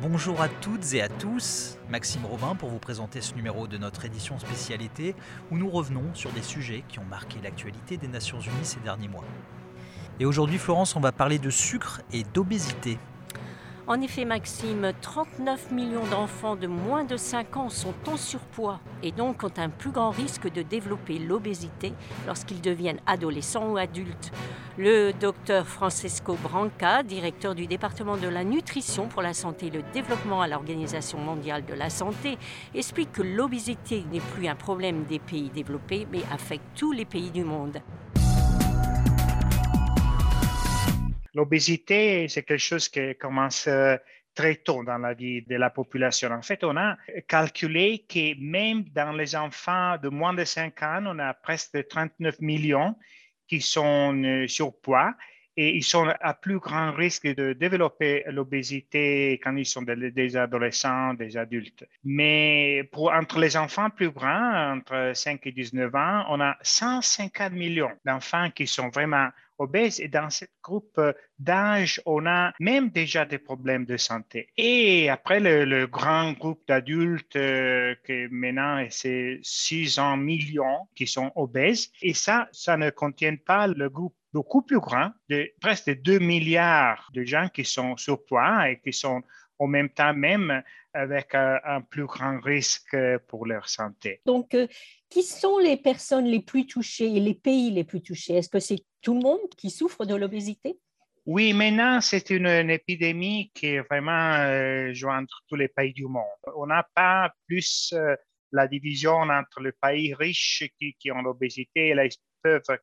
Bonjour à toutes et à tous, Maxime Robin pour vous présenter ce numéro de notre édition spécialité où nous revenons sur des sujets qui ont marqué l'actualité des Nations Unies ces derniers mois. Et aujourd'hui Florence, on va parler de sucre et d'obésité. En effet, Maxime, 39 millions d'enfants de moins de 5 ans sont en surpoids et donc ont un plus grand risque de développer l'obésité lorsqu'ils deviennent adolescents ou adultes. Le docteur Francesco Branca, directeur du département de la nutrition pour la santé et le développement à l'Organisation mondiale de la santé, explique que l'obésité n'est plus un problème des pays développés mais affecte tous les pays du monde. L'obésité, c'est quelque chose qui commence euh, très tôt dans la vie de la population. En fait, on a calculé que même dans les enfants de moins de 5 ans, on a presque 39 millions qui sont euh, surpoids et ils sont à plus grand risque de développer l'obésité quand ils sont des adolescents, des adultes. Mais entre les enfants plus grands, entre 5 et 19 ans, on a 150 millions d'enfants qui sont vraiment obèses et dans ce groupe d'âge, on a même déjà des problèmes de santé. Et après, le, grand groupe d'adultes, euh, que maintenant, c'est 600 millions qui sont obèses. Et ça, ça ne contient pas le groupe beaucoup plus grand, de presque 2 milliards de gens qui sont surpoids et qui sont en même temps même avec un, plus grand risque pour leur santé. Donc, euh, qui sont les personnes les plus touchées et les pays les plus touchés? Est-ce que c'est tout le monde qui souffre de l'obésité? Oui, maintenant, c'est une, épidémie qui est vraiment euh, entre tous les pays du monde. On n'a pas plus euh, la division entre les pays riches qui, qui ont l'obésité et les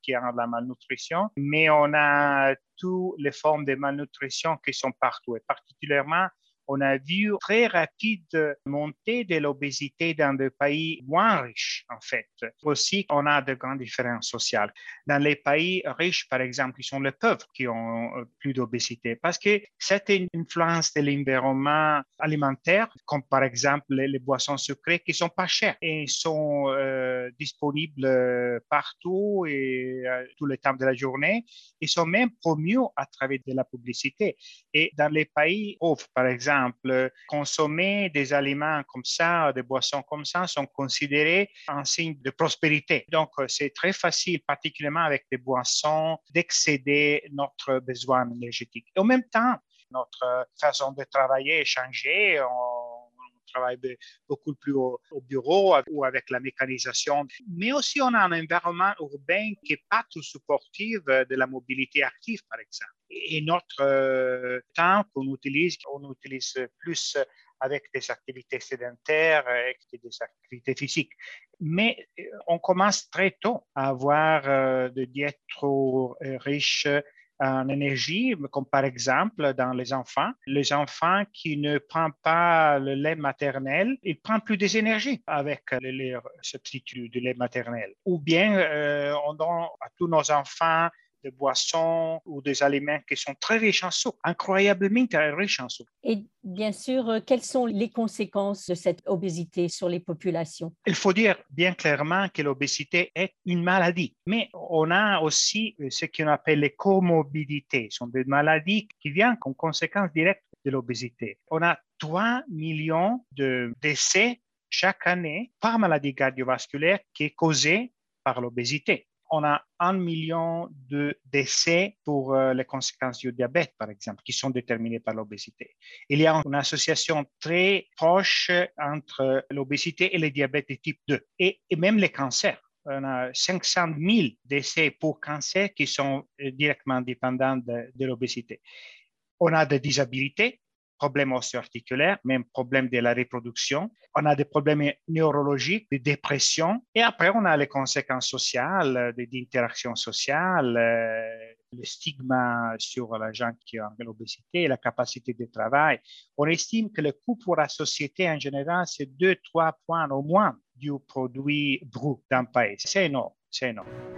qui ont la malnutrition, mais on a toutes les formes de malnutrition qui sont partout, et particulièrement on a vu très rapide montée de l'obésité dans des pays moins riches, en fait. Aussi, on a de grandes différences sociales. Dans les pays riches, par exemple, ils sont les pauvres qui ont euh, plus d'obésité parce que c'est une influence de l'environnement alimentaire, comme par exemple les, boissons sucrées qui sont pas chères et sont euh, disponibles partout et euh, tout le temps de la journée. Ils sont même promus à travers de la publicité. Et dans les pays pauvres, par exemple, consommer des aliments comme ça, des boissons comme ça, sont considérés un signe de prospérité. Donc, c'est très facile, particulièrement avec des boissons, d'excéder notre besoin énergétique. Et en même temps, notre façon de travailler est changée. Travaille beaucoup plus au, bureau ou avec la mécanisation. Mais aussi, on a un environnement urbain qui n'est pas tout supportif de la mobilité active, par exemple et notre euh, temps qu'on utilise, on utilise plus avec des activités sédentaires et des activités physiques. Mais euh, on commence très tôt à avoir euh, des diètes trop riches en énergie, comme par exemple dans les enfants. Les enfants qui ne prennent pas le lait maternel, ils prennent plus d'énergie avec le lait substitut du lait maternel. Ou bien on donne à tous nos enfants des boissons ou des aliments qui sont très riches en sucre, incroyablement très riches en sucre. Et bien sûr, euh, quelles sont les conséquences de cette obésité sur les populations? Il faut dire bien clairement que l'obésité est une maladie, mais on a aussi euh, ce qu'on appelle les comorbidités. Ce sont des maladies qui viennent comme conséquence directe de l'obésité. On a 3 millions de décès chaque année par maladie cardiovasculaire qui est causée par l'obésité on a un million de décès pour euh, les conséquences du diabète, par exemple, qui sont déterminées par l'obésité. Il y a une association très proche entre l'obésité et le diabète de type 2 et, même les cancers. On a 500 000 décès pour cancer qui sont euh, directement dépendants de l'obésité. On a des disabilités problèmes osseo-articulaires, même problèmes de la reproduction. On a des problèmes neurologiques, des dépressions. Et après, on a les conséquences sociales, des interactions sociales, euh, le stigma sur les gens qui ont l'obésité, la capacité de travail. On estime que le coût pour la société en général, c'est 2-3 points au moins du produit brut d'un pays. C'est énorme.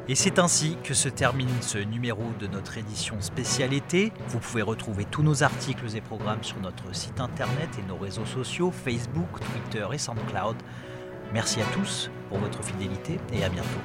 Et c'est ainsi que se termine ce numéro de notre édition spéciale été. Vous pouvez retrouver tous nos articles et programmes sur notre site internet et nos réseaux sociaux Facebook, Twitter et SoundCloud. Merci à tous pour votre fidélité et à bientôt.